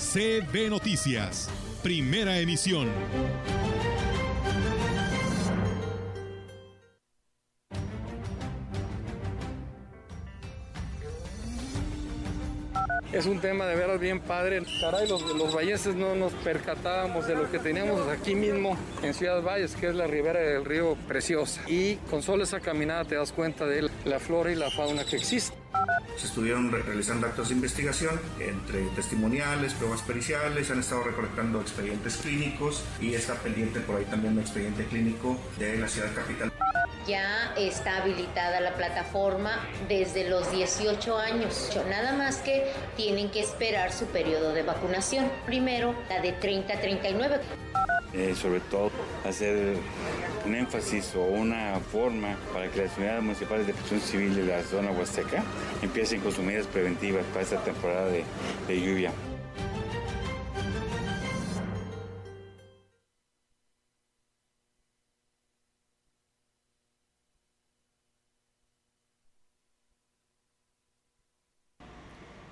CB Noticias, primera emisión. Es un tema de veras bien padre. Caray, los, los valleses no nos percatábamos de lo que teníamos aquí mismo en Ciudad Valles, que es la ribera del río Preciosa. Y con solo esa caminada te das cuenta de la flora y la fauna que existe. Se estuvieron realizando actos de investigación entre testimoniales, pruebas periciales, se han estado recolectando expedientes clínicos y está pendiente por ahí también un expediente clínico de la ciudad capital. Ya está habilitada la plataforma desde los 18 años. Nada más que tienen que esperar su periodo de vacunación. Primero, la de 30 a 39. Eh, sobre todo, hacer un énfasis o una forma para que las unidades municipales de protección civil de la zona huasteca empiecen con sus medidas preventivas para esta temporada de, de lluvia.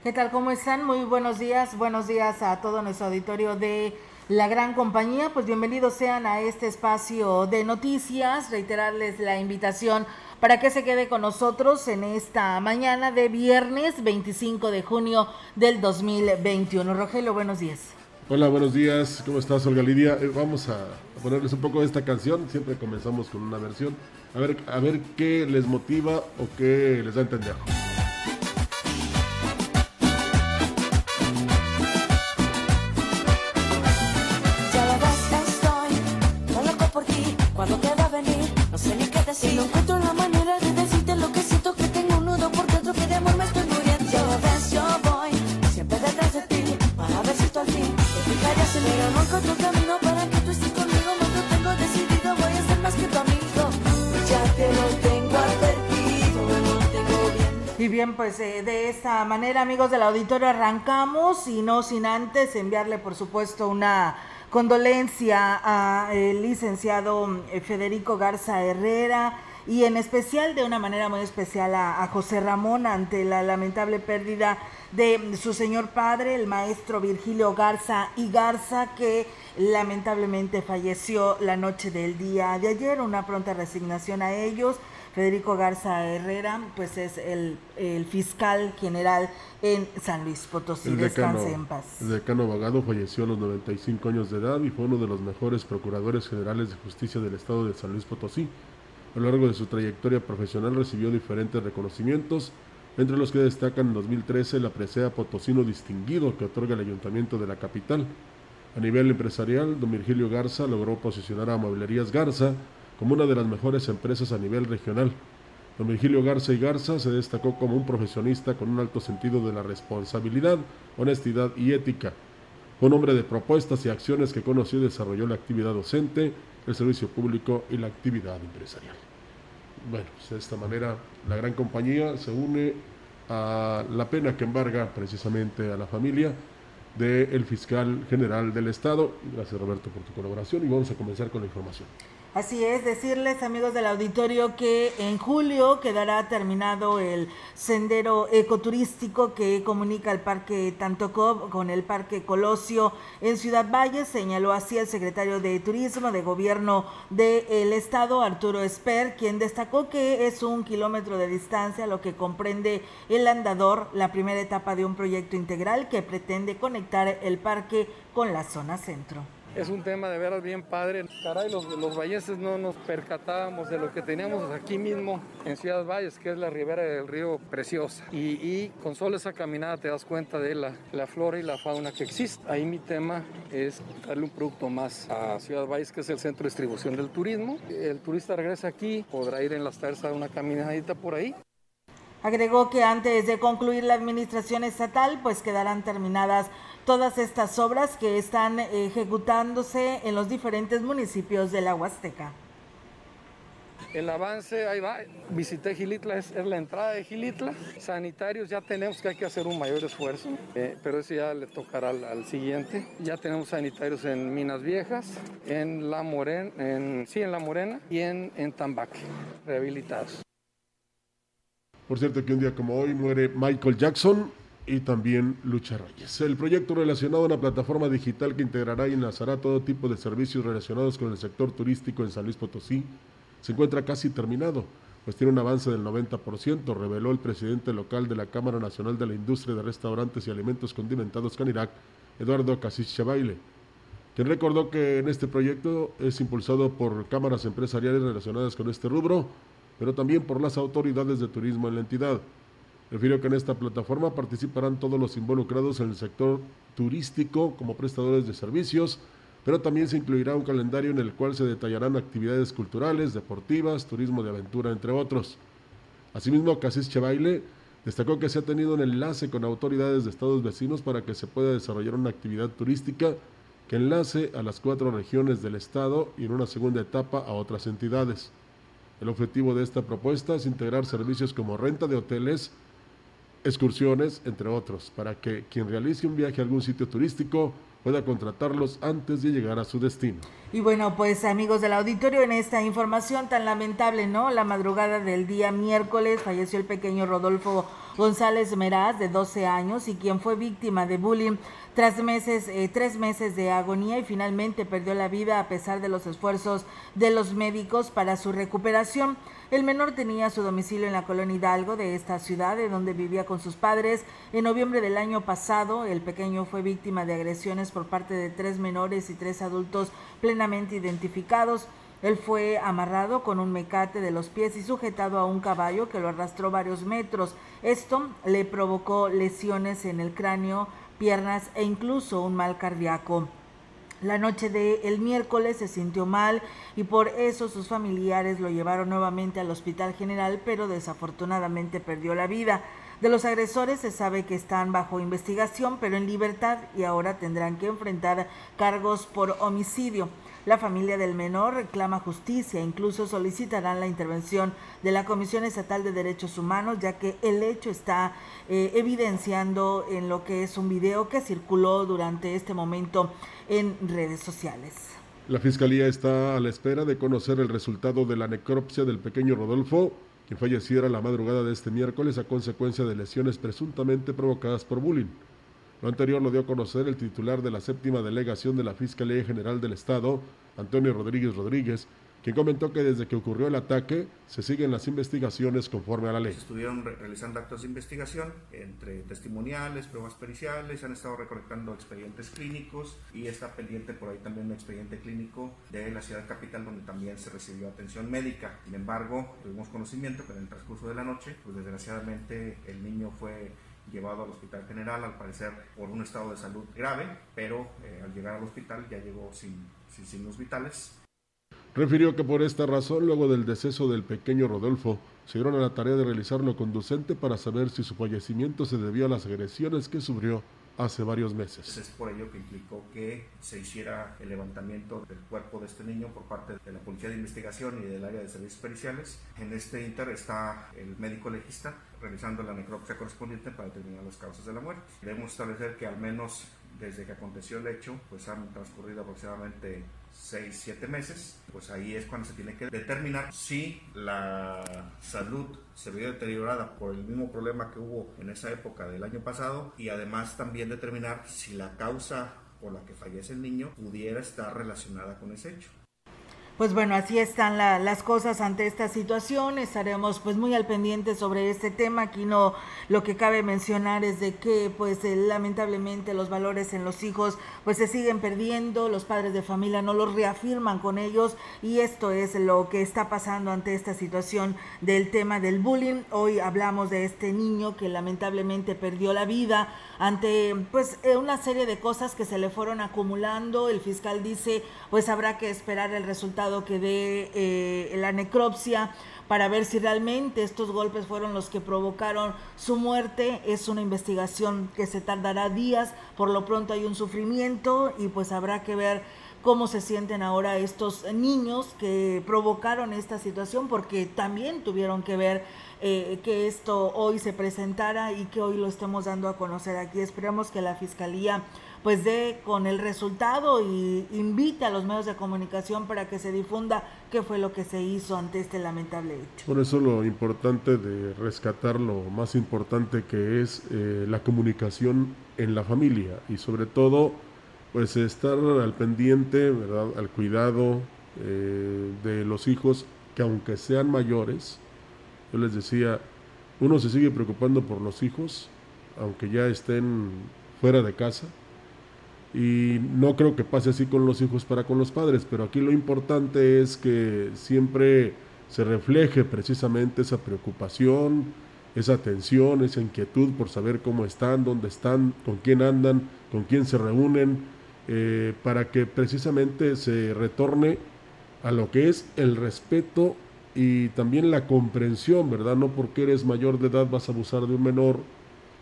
¿Qué tal? ¿Cómo están? Muy buenos días. Buenos días a todo nuestro auditorio de la gran compañía. Pues bienvenidos sean a este espacio de noticias. Reiterarles la invitación para que se quede con nosotros en esta mañana de viernes 25 de junio del 2021. Rogelio, buenos días. Hola, buenos días. ¿Cómo estás, Olga Lidia? Eh, vamos a ponerles un poco de esta canción. Siempre comenzamos con una versión. A ver, a ver qué les motiva o qué les da a entender. Manera, amigos del auditorio, arrancamos y no sin antes enviarle, por supuesto, una condolencia al licenciado eh, Federico Garza Herrera y en especial de una manera muy especial a, José Ramón ante la lamentable pérdida de su señor padre, el maestro Virgilio Garza y Garza, que lamentablemente falleció la noche del día de ayer. Una pronta resignación a ellos. Federico Garza Herrera, pues es el, el, fiscal general en San Luis Potosí. El decano, Descanse en paz. El decano abogado falleció a los 95 años de edad y fue uno de los mejores procuradores generales de justicia del estado de San Luis Potosí. A lo largo de su trayectoria profesional recibió diferentes reconocimientos, entre los que destacan en 2013 la presea Potosino Distinguido que otorga el ayuntamiento de la capital. A nivel empresarial, don Virgilio Garza logró posicionar a Mueblerías Garza como una de las mejores empresas a nivel regional. Don Virgilio Garza y Garza se destacó como un profesionista con un alto sentido de la responsabilidad, honestidad y ética. Un hombre de propuestas y acciones que conoció y desarrolló la actividad docente, el servicio público y la actividad empresarial. Bueno, pues de esta manera la gran compañía se une a la pena que embarga precisamente a la familia del fiscal general del Estado. Gracias Roberto por tu colaboración y vamos a comenzar con la información. Así es, decirles amigos del auditorio que en julio quedará terminado el sendero ecoturístico que comunica el Parque Tantocob con el Parque Colosio en Ciudad Valle, señaló así el secretario de Turismo de Gobierno del Estado, Arturo Esper, quien destacó que es un kilómetro de distancia, lo que comprende el andador, la primera etapa de un proyecto integral que pretende conectar el parque con la zona centro. Es un tema de veras bien padre. Caray, los, los valleses no nos percatábamos de lo que teníamos aquí mismo en Ciudad Valles, que es la ribera del río Preciosa. Y, y con solo esa caminada te das cuenta de la, la, flora y la fauna que existe. Ahí mi tema es darle un producto más a Ciudad Valles, que es el centro de distribución del turismo. El turista regresa aquí, podrá ir en las tardes a una caminadita por ahí. Agregó que antes de concluir la administración estatal, pues quedarán terminadas todas estas obras que están ejecutándose en los diferentes municipios de la Huasteca. El avance, ahí va. Visité Gilitla, es, la entrada de Gilitla. Sanitarios ya tenemos que hay que hacer un mayor esfuerzo, eh, pero eso ya le tocará al, siguiente. Ya tenemos sanitarios en Minas Viejas, en La Morena, en, sí, en La Morena y en, en Tambaque, rehabilitados. Por cierto que un día como hoy muere Michael Jackson y también Lucha Reyes. El proyecto relacionado a una plataforma digital que integrará y enlazará todo tipo de servicios relacionados con el sector turístico en San Luis Potosí se encuentra casi terminado, pues tiene un avance del 90%, reveló el presidente local de la Cámara Nacional de la Industria de Restaurantes y Alimentos Condimentados Canirac, Eduardo Casís Chabaile, quien recordó que en este proyecto es impulsado por cámaras empresariales relacionadas con este rubro, pero también por las autoridades de turismo en la entidad. Refirió que en esta plataforma participarán todos los involucrados en el sector turístico como prestadores de servicios, pero también se incluirá un calendario en el cual se detallarán actividades culturales, deportivas, turismo de aventura, entre otros. Asimismo, Casís Chebaile destacó que se ha tenido un enlace con autoridades de estados vecinos para que se pueda desarrollar una actividad turística que enlace a las cuatro regiones del estado y en una segunda etapa a otras entidades. El objetivo de esta propuesta es integrar servicios como renta de hoteles, excursiones, entre otros, para que quien realice un viaje a algún sitio turístico pueda contratarlos antes de llegar a su destino. Y bueno, pues amigos del auditorio, en esta información tan lamentable, ¿no? La madrugada del día miércoles falleció el pequeño Rodolfo González Meraz, de 12 años, y quien fue víctima de bullying tras meses, eh, tres meses de agonía y finalmente perdió la vida a pesar de los esfuerzos de los médicos para su recuperación. El menor tenía su domicilio en la colonia Hidalgo de esta ciudad, de donde vivía con sus padres. En noviembre del año pasado, el pequeño fue víctima de agresiones por parte de tres menores y tres adultos plenamente identificados. Él fue amarrado con un mecate de los pies y sujetado a un caballo que lo arrastró varios metros. Esto le provocó lesiones en el cráneo, piernas e incluso un mal cardíaco. La noche de el miércoles se sintió mal y por eso sus familiares lo llevaron nuevamente al Hospital General, pero desafortunadamente perdió la vida. De los agresores se sabe que están bajo investigación, pero en libertad y ahora tendrán que enfrentar cargos por homicidio. La familia del menor reclama justicia, incluso solicitarán la intervención de la Comisión Estatal de Derechos Humanos, ya que el hecho está eh, evidenciando en lo que es un video que circuló durante este momento en redes sociales. La Fiscalía está a la espera de conocer el resultado de la necropsia del pequeño Rodolfo, quien falleciera la madrugada de este miércoles a consecuencia de lesiones presuntamente provocadas por bullying. Lo anterior lo dio a conocer el titular de la séptima delegación de la Fiscalía General del Estado, Antonio Rodríguez Rodríguez, quien comentó que desde que ocurrió el ataque se siguen las investigaciones conforme a la ley. Se estuvieron realizando actos de investigación entre testimoniales, pruebas periciales, han estado recolectando expedientes clínicos y está pendiente por ahí también un expediente clínico de la ciudad capital donde también se recibió atención médica. Sin embargo, tuvimos conocimiento que en el transcurso de la noche, pues desgraciadamente el niño fue llevado al hospital general, al parecer por un estado de salud grave, pero eh, al llegar al hospital ya llegó sin, sin signos vitales. Refirió que por esta razón, luego del deceso del pequeño Rodolfo, se dieron a la tarea de realizar lo conducente para saber si su fallecimiento se debió a las agresiones que sufrió hace varios meses. Es por ello que implicó que se hiciera el levantamiento del cuerpo de este niño por parte de la Policía de Investigación y del área de servicios periciales. En este inter está el médico legista realizando la necropsia correspondiente para determinar las causas de la muerte. Debemos establecer que al menos desde que aconteció el hecho, pues han transcurrido aproximadamente 6, 7 meses, pues ahí es cuando se tiene que determinar si la salud se vio deteriorada por el mismo problema que hubo en esa época del año pasado y además también determinar si la causa por la que fallece el niño pudiera estar relacionada con ese hecho. Pues bueno, así están las cosas ante esta situación. Estaremos pues muy al pendiente sobre este tema. Aquí no lo que cabe mencionar es de que pues eh, lamentablemente los valores en los hijos pues se siguen perdiendo, los padres de familia no los reafirman con ellos y esto es lo que está pasando ante esta situación del tema del bullying. Hoy hablamos de este niño que lamentablemente perdió la vida ante pues eh, una serie de cosas que se le fueron acumulando. El fiscal dice pues habrá que esperar el resultado que dé eh, la necropsia para ver si realmente estos golpes fueron los que provocaron su muerte. Es una investigación que se tardará días, por lo pronto hay un sufrimiento y pues habrá que ver cómo se sienten ahora estos niños que provocaron esta situación, porque también tuvieron que ver eh, que esto hoy se presentara y que hoy lo estemos dando a conocer aquí. Esperamos que la Fiscalía pues dé con el resultado y invite a los medios de comunicación para que se difunda qué fue lo que se hizo ante este lamentable hecho. Por eso lo importante de rescatar lo más importante que es eh, la comunicación en la familia y sobre todo pues estar al pendiente, ¿verdad? al cuidado eh, de los hijos que aunque sean mayores, yo les decía, uno se sigue preocupando por los hijos, aunque ya estén fuera de casa, y no creo que pase así con los hijos para con los padres, pero aquí lo importante es que siempre se refleje precisamente esa preocupación, esa atención, esa inquietud por saber cómo están, dónde están, con quién andan, con quién se reúnen, eh, para que precisamente se retorne a lo que es el respeto y también la comprensión, ¿verdad? No porque eres mayor de edad vas a abusar de un menor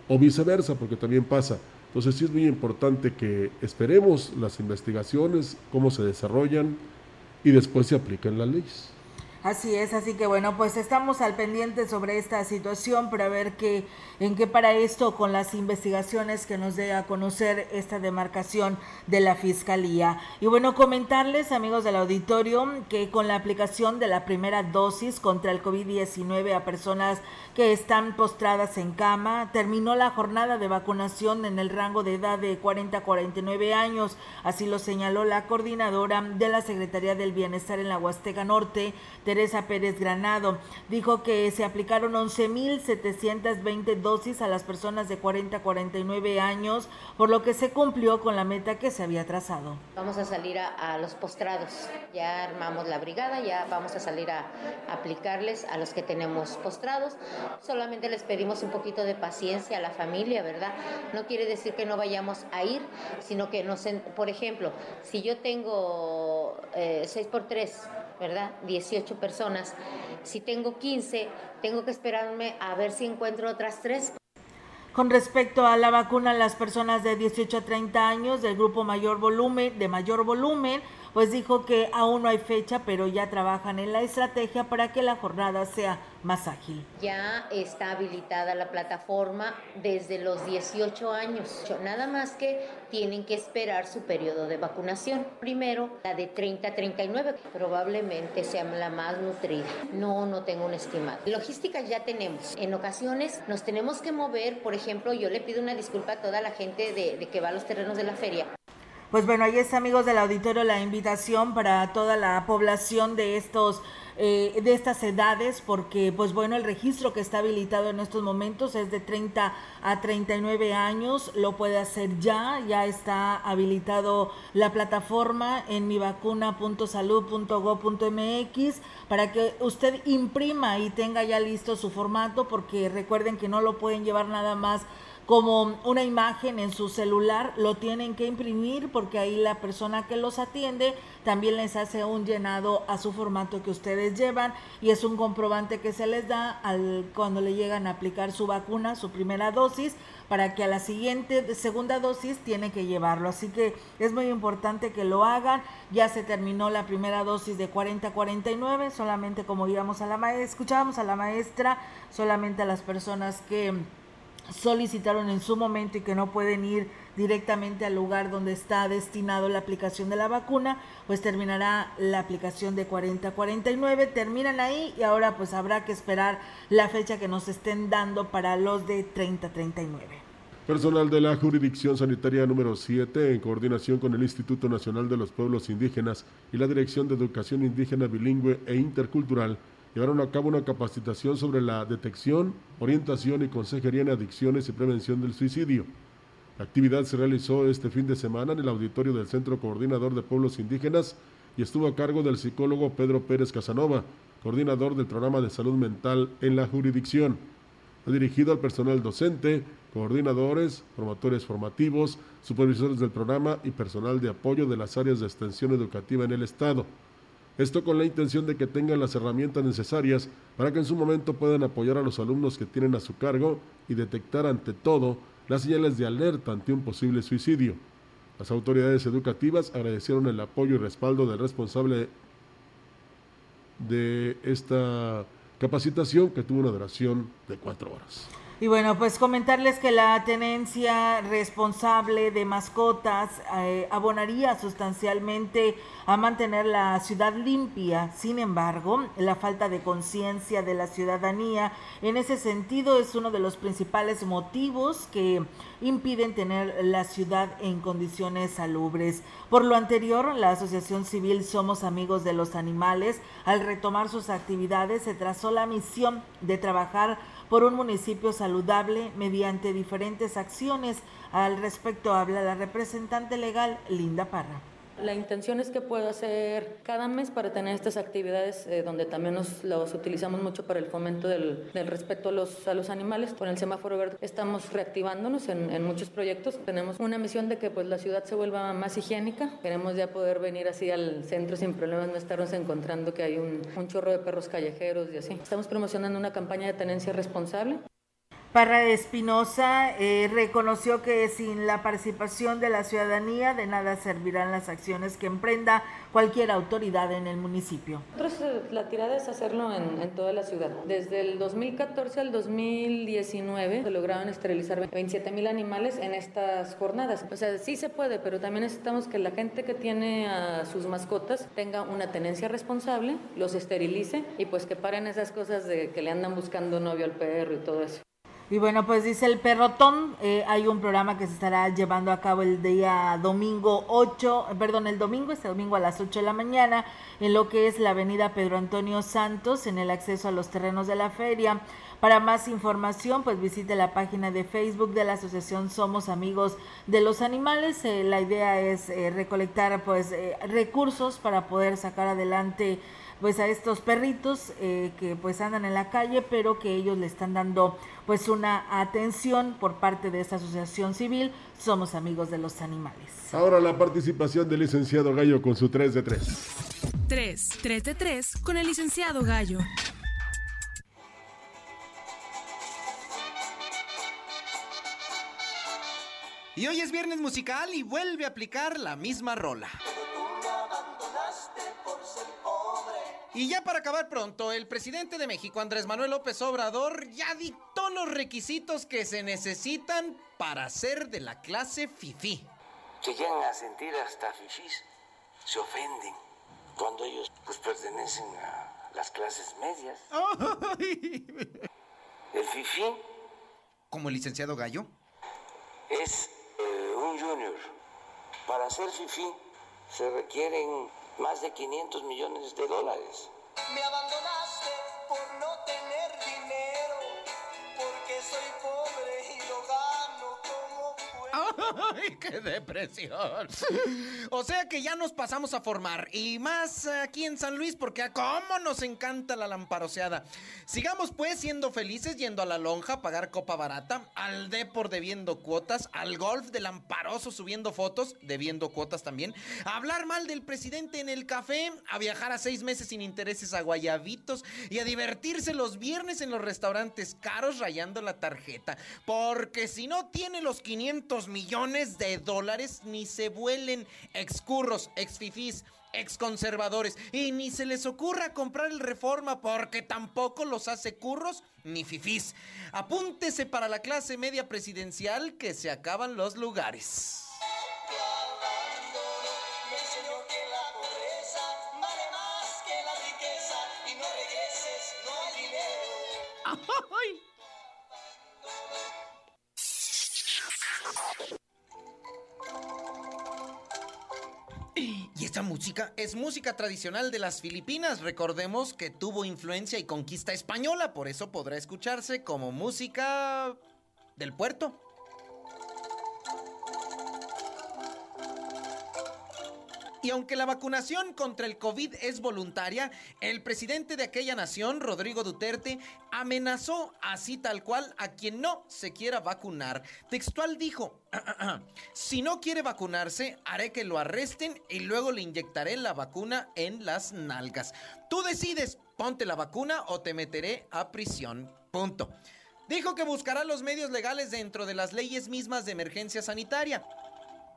o viceversa, porque también pasa. Entonces sí es muy importante que esperemos las investigaciones, cómo se desarrollan y después se apliquen las leyes. Así es, así que bueno, pues estamos al pendiente sobre esta situación para ver qué, en qué para esto con las investigaciones que nos dé a conocer esta demarcación de la Fiscalía. Y bueno, comentarles, amigos del auditorio, que con la aplicación de la primera dosis contra el COVID-19 a personas que están postradas en cama, terminó la jornada de vacunación en el rango de edad de 40 a 49 años, así lo señaló la coordinadora de la Secretaría del Bienestar en la Huasteca Norte, Teresa Pérez Granado. Dijo que se aplicaron 11.720 dosis a las personas de 40 a 49 años, por lo que se cumplió con la meta que se había trazado. Vamos a salir a, los postrados. Ya armamos la brigada, ya vamos a salir a, aplicarles a los que tenemos postrados. Solamente les pedimos un poquito de paciencia a la familia, ¿verdad? No quiere decir que no vayamos a ir, sino que nos, por ejemplo, si yo tengo 6 eh, por 3 ¿verdad? 18 personas. Si tengo 15, tengo que esperarme a ver si encuentro otras tres. Con respecto a la vacuna, las personas de 18 a 30 años del grupo mayor volumen, de mayor volumen, pues dijo que aún no hay fecha, pero ya trabajan en la estrategia para que la jornada sea más ágil. Ya está habilitada la plataforma desde los 18 años, nada más que tienen que esperar su periodo de vacunación. Primero, la de 30 a 39, probablemente sea la más nutrida. No, no tengo un estimado. Logística ya tenemos. En ocasiones nos tenemos que mover, por ejemplo, yo le pido una disculpa a toda la gente de, de que va a los terrenos de la feria pues bueno, ahí está amigos del auditorio la invitación para toda la población de estos eh, de estas edades, porque pues bueno, el registro que está habilitado en estos momentos es de 30 a 39 años, lo puede hacer ya, ya está habilitado la plataforma en mivacuna.salud.go.mx para que usted imprima y tenga ya listo su formato, porque recuerden que no lo pueden llevar nada más como una imagen en su celular, lo tienen que imprimir porque ahí la persona que los atiende también les hace un llenado a su formato que ustedes llevan y es un comprobante que se les da al, cuando le llegan a aplicar su vacuna, su primera dosis, para que a la siguiente segunda dosis tiene que llevarlo. Así que es muy importante que lo hagan. Ya se terminó la primera dosis de 40 a 49, solamente como íbamos a la maestra, escuchábamos a la maestra, solamente a las personas que solicitaron en su momento y que no pueden ir directamente al lugar donde está destinado la aplicación de la vacuna, pues terminará la aplicación de 40 a 49, terminan ahí y ahora pues habrá que esperar la fecha que nos estén dando para los de 30 a 39. Personal de la Jurisdicción Sanitaria número 7, en coordinación con el Instituto Nacional de los Pueblos Indígenas y la Dirección de Educación Indígena Bilingüe e Intercultural, llevaron a cabo una capacitación sobre la detección, orientación y consejería en adicciones y prevención del suicidio. La actividad se realizó este fin de semana en el auditorio del Centro Coordinador de Pueblos Indígenas y estuvo a cargo del psicólogo Pedro Pérez Casanova, coordinador del programa de salud mental en la jurisdicción. Ha dirigido al personal docente, coordinadores, promotores formativos, supervisores del programa y personal de apoyo de las áreas de extensión educativa en el Estado. Esto con la intención de que tengan las herramientas necesarias para que en su momento puedan apoyar a los alumnos que tienen a su cargo y detectar ante todo las señales de alerta ante un posible suicidio. Las autoridades educativas agradecieron el apoyo y respaldo del responsable de esta capacitación que tuvo una duración de cuatro horas. Y bueno, pues comentarles que la tenencia responsable de mascotas eh, abonaría sustancialmente a mantener la ciudad limpia. Sin embargo, la falta de conciencia de la ciudadanía en ese sentido es uno de los principales motivos que impiden tener la ciudad en condiciones salubres. Por lo anterior, la Asociación Civil Somos Amigos de los Animales, al retomar sus actividades, se trazó la misión de trabajar por un municipio saludable mediante diferentes acciones. Al respecto habla la representante legal Linda Parra. La intención es que pueda hacer cada mes para tener estas actividades eh, donde también nos los utilizamos mucho para el fomento del, respeto a los, a los animales. Con el semáforo verde estamos reactivándonos en, en, muchos proyectos. Tenemos una misión de que pues, la ciudad se vuelva más higiénica. Queremos ya poder venir así al centro sin problemas, no estarnos encontrando que hay un, un chorro de perros callejeros y así. Estamos promocionando una campaña de tenencia responsable. Parra Espinosa eh, reconoció que sin la participación de la ciudadanía de nada servirán las acciones que emprenda cualquier autoridad en el municipio. Nosotros eh, la tirada es hacerlo en, en, toda la ciudad. Desde el 2014 al 2019 se lograron esterilizar 27 mil animales en estas jornadas. O sea, sí se puede, pero también necesitamos que la gente que tiene a sus mascotas tenga una tenencia responsable, los esterilice y pues que paren esas cosas de que le andan buscando novio al perro y todo eso. Y bueno, pues dice el perrotón, eh, hay un programa que se estará llevando a cabo el día domingo 8, perdón, el domingo, este domingo a las 8 de la mañana, en lo que es la avenida Pedro Antonio Santos, en el acceso a los terrenos de la feria. Para más información, pues visite la página de Facebook de la Asociación Somos Amigos de los Animales. Eh, la idea es eh, recolectar pues recursos para poder sacar adelante pues a estos perritos eh, que pues andan en la calle, pero que ellos le están dando pues una atención por parte de esta asociación civil. Somos amigos de los animales. Ahora la participación del licenciado Gallo con su 3 de 3. 3, 3 de 3 con el licenciado Gallo. Y hoy es viernes musical y vuelve a aplicar la misma rola. Y ya para acabar pronto, el presidente de México, Andrés Manuel López Obrador, ya dictó los requisitos que se necesitan para ser de la clase FIFI. Se llegan a sentir hasta FIFIs, se ofenden cuando ellos pues pertenecen a las clases medias. El FIFI, como el licenciado Gallo, es eh, un junior. Para ser FIFI se requieren más de 500 millones de dólares. Me abandonaste por no tener ¡Ay, qué depresión! O sea que ya nos pasamos a formar, y más aquí en San Luis, porque cómo nos encanta la lamparoseada. Sigamos pues siendo felices, yendo a la lonja a pagar copa barata, al Depor debiendo cuotas, al golf de lamparoso subiendo fotos, debiendo cuotas también, a hablar mal del presidente en el café, a viajar a seis meses sin intereses a Guayabitos y a divertirse los viernes en los restaurantes caros rayando la tarjeta. Porque si no tiene los 500 millones de dólares, ni se vuelen excurros, exfifís, exconservadores. Y ni se les ocurra comprar el reforma porque tampoco los hace curros ni fifís. Apúntese para la clase media presidencial que se acaban los lugares. Me esta música es música tradicional de las Filipinas. Recordemos que tuvo influencia y conquista española, por eso podrá escucharse como música del puerto. Y aunque la vacunación contra el COVID es voluntaria, el presidente de aquella nación, Rodrigo Duterte, amenazó así tal cual a quien no se quiera vacunar. Textual dijo, si no quiere vacunarse, haré que lo arresten y luego le inyectaré la vacuna en las nalgas. Tú decides, ponte la vacuna o te meteré a prisión. Punto. Dijo que buscará los medios legales dentro de las leyes mismas de emergencia sanitaria.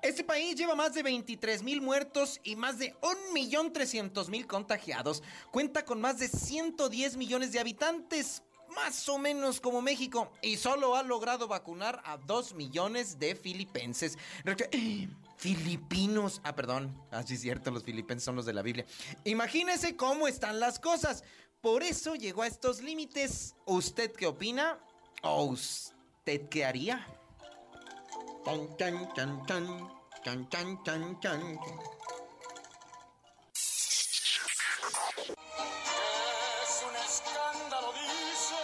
Este país lleva más de 23 mil muertos y más de 1.300.000 contagiados. Cuenta con más de 110 millones de habitantes, más o menos como México, y solo ha logrado vacunar a 2 millones de filipenses. Filipinos. Ah, perdón. Así es cierto, los filipenses son los de la Biblia. Imagínese cómo están las cosas. Por eso llegó a estos límites. ¿Usted qué opina? ¿O usted qué haría? Tan, tan, tan, tan, tan, tan, tan, tan. Es un escándalo, dicen.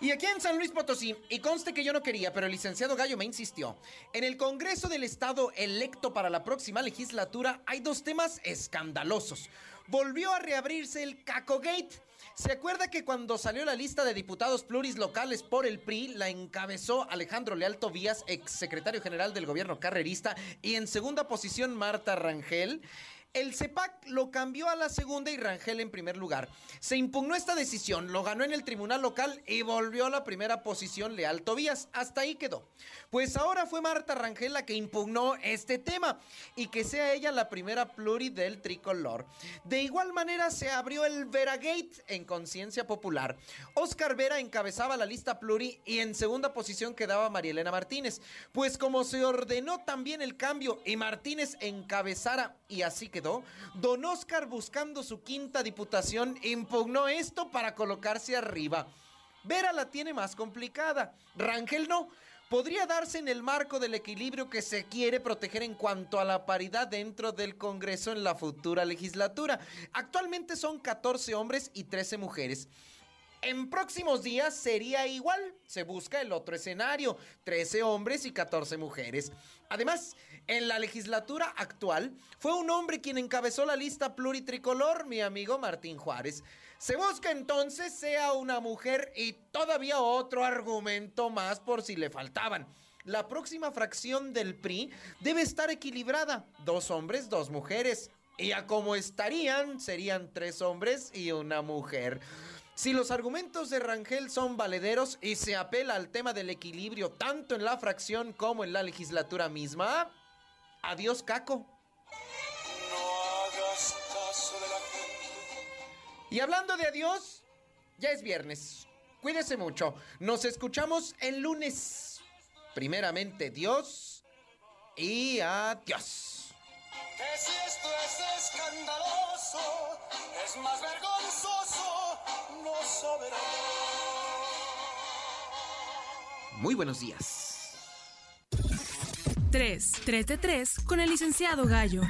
Y aquí en San Luis Potosí, y conste que yo no quería, pero el licenciado Gallo me insistió, en el Congreso del Estado electo para la próxima legislatura hay dos temas escandalosos. Volvió a reabrirse el Cacogate. ¿Se acuerda que cuando salió la lista de diputados pluris locales por el PRI, la encabezó Alejandro Leal Tobías, exsecretario general del gobierno carrerista, y en segunda posición Marta Rangel? El CEPAC lo cambió a la segunda y Rangel en primer lugar. Se impugnó esta decisión, lo ganó en el tribunal local y volvió a la primera posición Leal Tobías. Hasta ahí quedó. Pues ahora fue Marta Rangel la que impugnó este tema y que sea ella la primera pluri del tricolor. De igual manera se abrió el Veragate en conciencia popular. Oscar Vera encabezaba la lista pluri y en segunda posición quedaba Marielena Martínez. Pues como se ordenó también el cambio y Martínez encabezara y así quedó, don Oscar buscando su quinta diputación impugnó esto para colocarse arriba. Vera la tiene más complicada, Rangel no. Podría darse en el marco del equilibrio que se quiere proteger en cuanto a la paridad dentro del Congreso en la futura legislatura. Actualmente son 14 hombres y 13 mujeres. En próximos días sería igual. Se busca el otro escenario, 13 hombres y 14 mujeres. Además, en la legislatura actual fue un hombre quien encabezó la lista pluritricolor, mi amigo Martín Juárez. Se busca entonces sea una mujer y todavía otro argumento más por si le faltaban. La próxima fracción del PRI debe estar equilibrada, dos hombres, dos mujeres. Y a como estarían, serían tres hombres y una mujer. Si los argumentos de Rangel son valederos y se apela al tema del equilibrio tanto en la fracción como en la legislatura misma, adiós Caco. No hagas caso de la gente. Y hablando de adiós, ya es viernes. Cuídese mucho. Nos escuchamos el lunes. Primeramente Dios y adiós. Que si esto es escandaloso, es más vergonzoso no saber Muy buenos días. 3. 3 de 3 con el licenciado Gallo.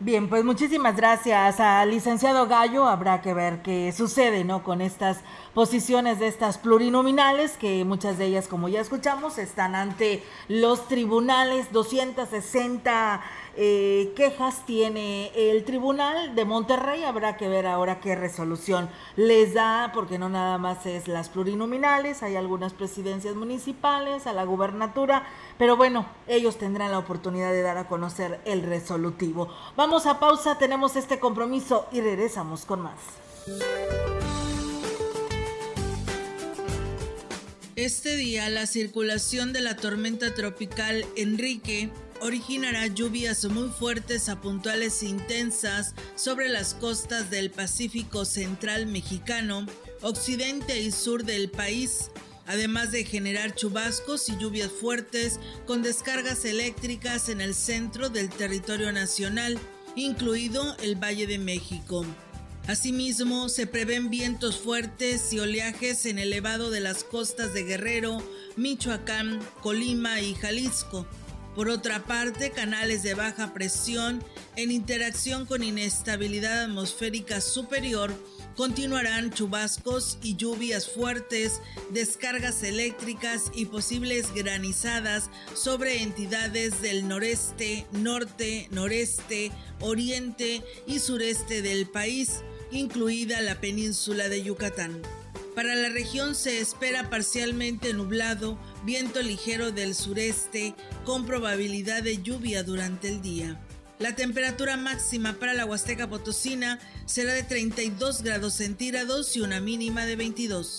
Bien, pues muchísimas gracias al licenciado Gallo. Habrá que ver qué sucede, ¿no? Con estas posiciones de estas plurinominales, que muchas de ellas, como ya escuchamos, están ante los tribunales. 260 eh, quejas tiene el tribunal de Monterrey. Habrá que ver ahora qué resolución les da, porque no nada más es las plurinominales, hay algunas presidencias municipales, a la gubernatura, pero bueno, ellos tendrán la oportunidad de dar a conocer el resolutivo. Vamos a pausa, tenemos este compromiso y regresamos con más. Este día la circulación de la tormenta tropical Enrique originará lluvias muy fuertes a puntuales intensas sobre las costas del Pacífico Central mexicano, occidente y sur del país, además de generar chubascos y lluvias fuertes con descargas eléctricas en el centro del territorio nacional, incluido el Valle de México. Asimismo, se prevén vientos fuertes y oleajes en el elevado de las costas de Guerrero, Michoacán, Colima y Jalisco. Por otra parte, canales de baja presión en interacción con inestabilidad atmosférica superior Continuarán chubascos y lluvias fuertes, descargas eléctricas y posibles granizadas sobre entidades del noreste, norte, noreste, oriente y sureste del país, incluida la península de Yucatán. Para la región se espera parcialmente nublado, viento ligero del sureste, con probabilidad de lluvia durante el día. La temperatura máxima para la Huasteca Potosina será de 32 grados centígrados y una mínima de 22.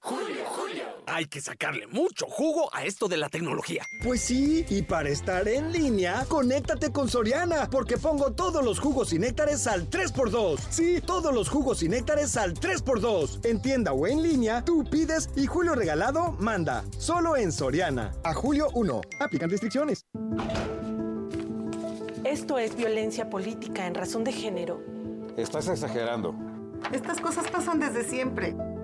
Julio, Julio. Hay que sacarle mucho jugo a esto de la tecnología. Pues sí, y para estar en línea, conéctate con Soriana, porque pongo todos los jugos y néctares al 3x2. Sí, todos los jugos y néctares al 3x2. En tienda o en línea, tú pides y Julio Regalado manda. Solo en Soriana. A julio 1. Aplican restricciones. Esto es violencia política en razón de género. Estás exagerando. Estas cosas pasan desde siempre.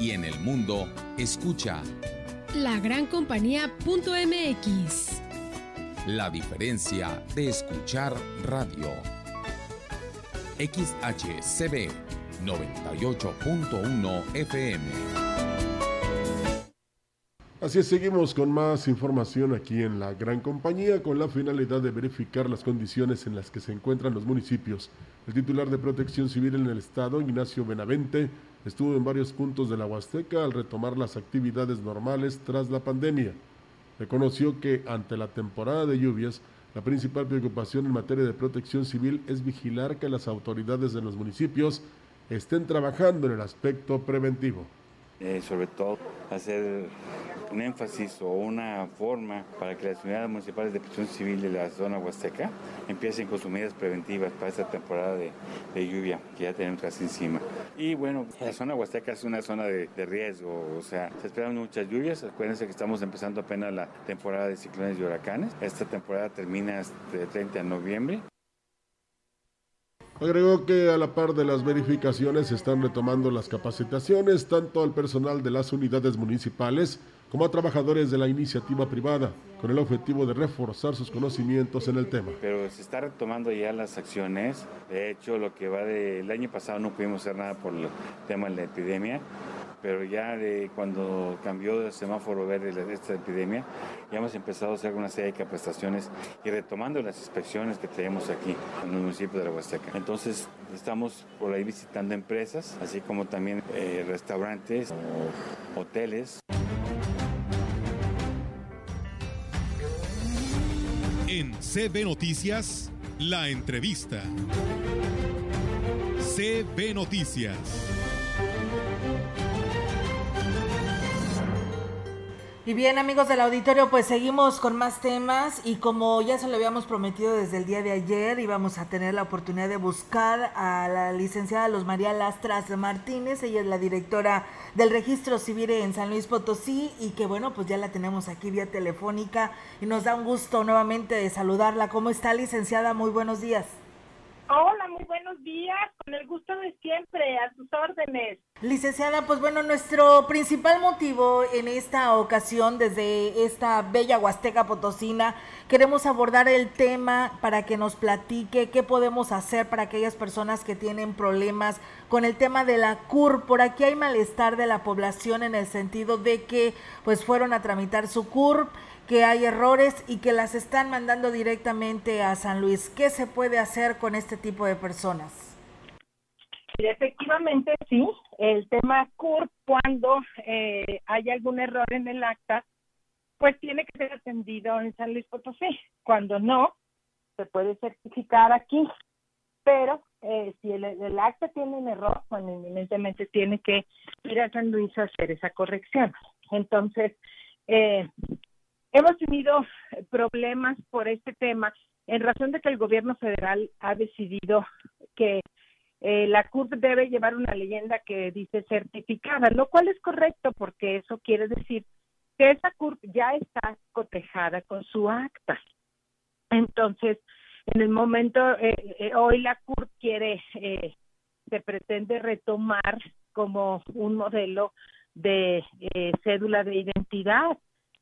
Y en el mundo, escucha lagrancompañía.mx. La diferencia de escuchar radio. XHCB 98.1 FM. Así es, seguimos con más información aquí en la gran compañía con la finalidad de verificar las condiciones en las que se encuentran los municipios. El titular de Protección Civil en el Estado, Ignacio Benavente, estuvo en varios puntos de la Huasteca al retomar las actividades normales tras la pandemia. Reconoció que ante la temporada de lluvias, la principal preocupación en materia de protección civil es vigilar que las autoridades de los municipios estén trabajando en el aspecto preventivo. Eh, sobre todo hacer un énfasis o una forma para que las unidades municipales de protección civil de la zona huasteca empiecen con sus medidas preventivas para esta temporada de, lluvia que ya tenemos casi encima. Y bueno, la zona huasteca es una zona de, riesgo, o sea, se esperan muchas lluvias. Acuérdense que estamos empezando apenas la temporada de ciclones y huracanes. Esta temporada termina este 30 de noviembre. Agregó que a la par de las verificaciones se están retomando las capacitaciones tanto al personal de las unidades municipales como a trabajadores de la iniciativa privada, con el objetivo de reforzar sus conocimientos en el tema. Pero se está retomando ya las acciones. De hecho, lo que va del año pasado no pudimos hacer nada por el tema de la epidemia pero ya de cuando cambió el semáforo verde esta epidemia, ya hemos empezado a hacer una serie de capacitaciones y retomando las inspecciones que tenemos aquí en el municipio de la Huasteca. Entonces estamos por ahí visitando empresas, así como también eh, restaurantes, hoteles. En CB Noticias, la entrevista. CB Noticias. Y bien amigos del auditorio, pues seguimos con más temas y como ya se lo habíamos prometido desde el día de ayer, íbamos a tener la oportunidad de buscar a la licenciada Luz María Lastras Martínez, ella es la directora del registro civil en San Luis Potosí y que bueno, pues ya la tenemos aquí vía telefónica y nos da un gusto nuevamente de saludarla. ¿Cómo está licenciada? Muy buenos días. Hola, muy buenos días, con el gusto de siempre, a sus órdenes. Licenciada, pues bueno, nuestro principal motivo en esta ocasión, desde esta bella Huasteca Potosina, queremos abordar el tema para que nos platique qué podemos hacer para aquellas personas que tienen problemas con el tema de la CUR. Por aquí hay malestar de la población en el sentido de que pues fueron a tramitar su CUR que hay errores y que las están mandando directamente a San Luis. ¿Qué se puede hacer con este tipo de personas? Efectivamente, sí. El tema CURP, cuando eh, hay algún error en el acta, pues tiene que ser atendido en San Luis Potosí. Cuando no, se puede certificar aquí. Pero eh, si el, acta tiene un error, pues evidentemente tiene que ir a San Luis a hacer esa corrección. Entonces, eh, Hemos tenido problemas por este tema en razón de que el gobierno federal ha decidido que eh, la CURP debe llevar una leyenda que dice certificada, lo cual es correcto porque eso quiere decir que esa CURP ya está cotejada con su acta. Entonces, en el momento, eh, eh, hoy la CURP quiere, se pretende retomar como un modelo de cédula de identidad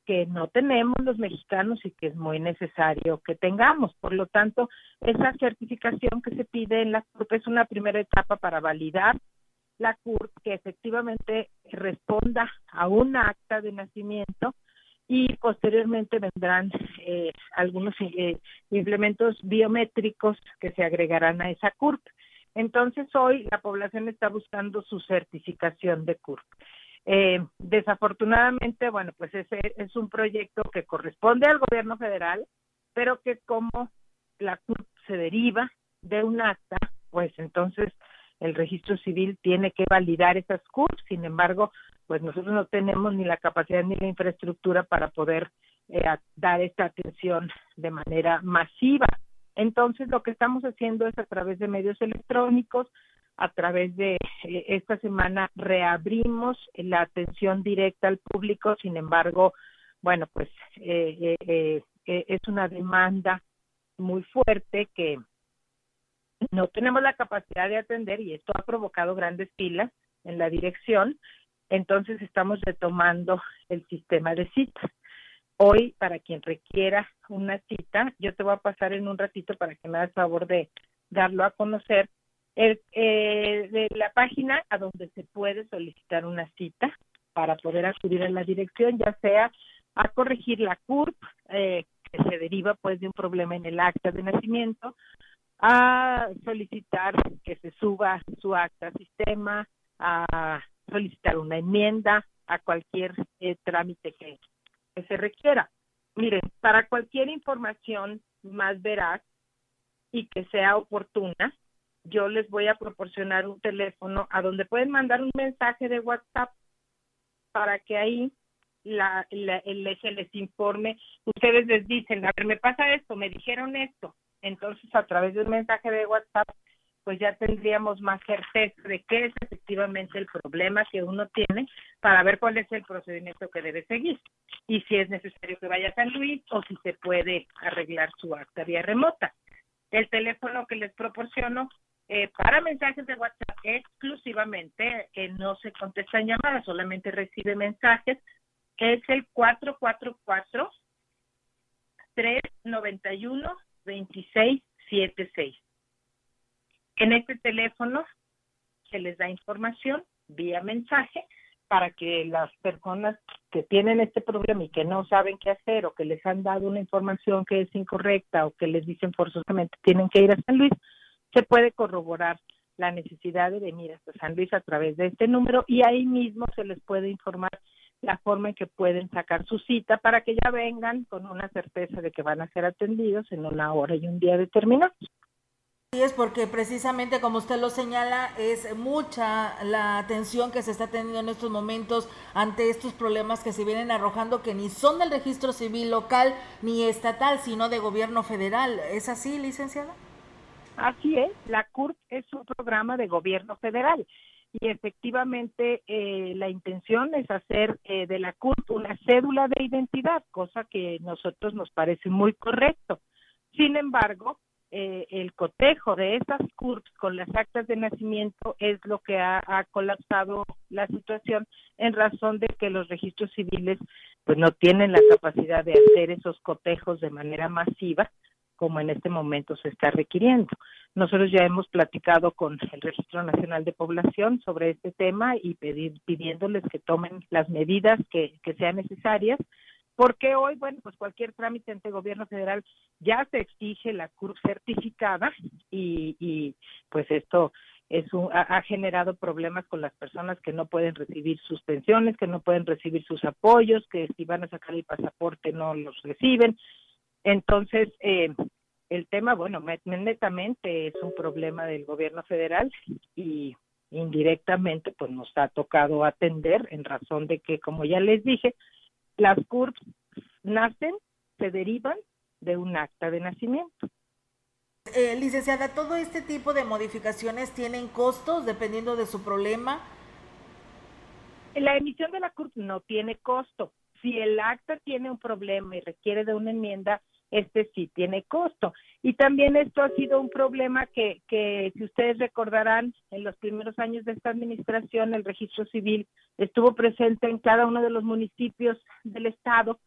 que no tenemos los mexicanos y que es muy necesario que tengamos. Por lo tanto, esa certificación que se pide en la CURP es una primera etapa para validar la CURP que efectivamente responda a un acta de nacimiento y posteriormente vendrán eh, algunos eh, implementos biométricos que se agregarán a esa CURP. Entonces hoy la población está buscando su certificación de CURP. Eh, desafortunadamente, bueno, pues ese es un proyecto que corresponde al gobierno federal, pero que como la CURP se deriva de un acta, pues entonces el registro civil tiene que validar esas CURP, sin embargo, pues nosotros no tenemos ni la capacidad ni la infraestructura para poder eh, dar esta atención de manera masiva. Entonces, lo que estamos haciendo es a través de medios electrónicos, a través de eh, esta semana reabrimos la atención directa al público, sin embargo, bueno, pues eh, eh, es una demanda muy fuerte que no tenemos la capacidad de atender y esto ha provocado grandes filas en la dirección, entonces estamos retomando el sistema de citas. Hoy, para quien requiera una cita, yo te voy a pasar en un ratito para que me hagas favor de darlo a conocer el, eh, de la página a donde se puede solicitar una cita para poder acudir a la dirección, ya sea a corregir la CURP, eh, que se deriva pues de un problema en el acta de nacimiento, a solicitar que se suba su acta sistema, a solicitar una enmienda, a cualquier eh, trámite que se requiera. Miren, para cualquier información más veraz y que sea oportuna, yo les voy a proporcionar un teléfono a donde pueden mandar un mensaje de WhatsApp para que ahí la, la, se les informe. Ustedes les dicen, a ver, me pasa esto, me dijeron esto. Entonces, a través de un mensaje de WhatsApp, pues ya tendríamos más certeza de qué es efectivamente el problema que uno tiene para ver cuál es el procedimiento que debe seguir y si es necesario que vaya a San Luis o si se puede arreglar su acta vía remota. El teléfono que les proporciono Eh, para mensajes de WhatsApp exclusivamente, eh, no se contestan llamadas, solamente recibe mensajes, es el 444 391 2676. En este teléfono se les da información vía mensaje para que las personas que tienen este problema y que no saben qué hacer o que les han dado una información que es incorrecta o que les dicen forzosamente tienen que ir a San Luis, se puede corroborar la necesidad de venir hasta San Luis a través de este número y ahí mismo se les puede informar la forma en que pueden sacar su cita para que ya vengan con una certeza de que van a ser atendidos en una hora y un día determinados. Y es porque precisamente como usted lo señala, es mucha la atención que se está teniendo en estos momentos ante estos problemas que se vienen arrojando que ni son del registro civil local ni estatal, sino de gobierno federal. ¿Es así, licenciada? Así es, la CURP es un programa de gobierno federal y efectivamente eh, la intención es hacer eh, de la CURP una cédula de identidad, cosa que a nosotros nos parece muy correcto. Sin embargo, eh, el cotejo de esas CURPs con las actas de nacimiento es lo que ha, ha, colapsado la situación en razón de que los registros civiles pues no tienen la capacidad de hacer esos cotejos de manera masiva como en este momento se está requiriendo. Nosotros ya hemos platicado con el Registro Nacional de Población sobre este tema y pedir, pidiéndoles que tomen las medidas que, que sean necesarias, porque hoy, bueno, pues cualquier trámite ante el gobierno federal ya se exige la CURP certificada y, y pues esto es un, ha, ha, generado problemas con las personas que no pueden recibir sus pensiones, que no pueden recibir sus apoyos, que si van a sacar el pasaporte no los reciben. Entonces, eh, el tema, bueno, netamente es un problema del gobierno federal y indirectamente pues nos ha tocado atender en razón de que, como ya les dije, las CURPS nacen, se derivan de un acta de nacimiento. Eh, licenciada, ¿todo este tipo de modificaciones tienen costos dependiendo de su problema? La emisión de la CURP no tiene costo. Si el acta tiene un problema y requiere de una enmienda, este sí tiene costo. Y también esto ha sido un problema que, que, si ustedes recordarán, en los primeros años de esta administración, el registro civil estuvo presente en cada uno de los municipios del estado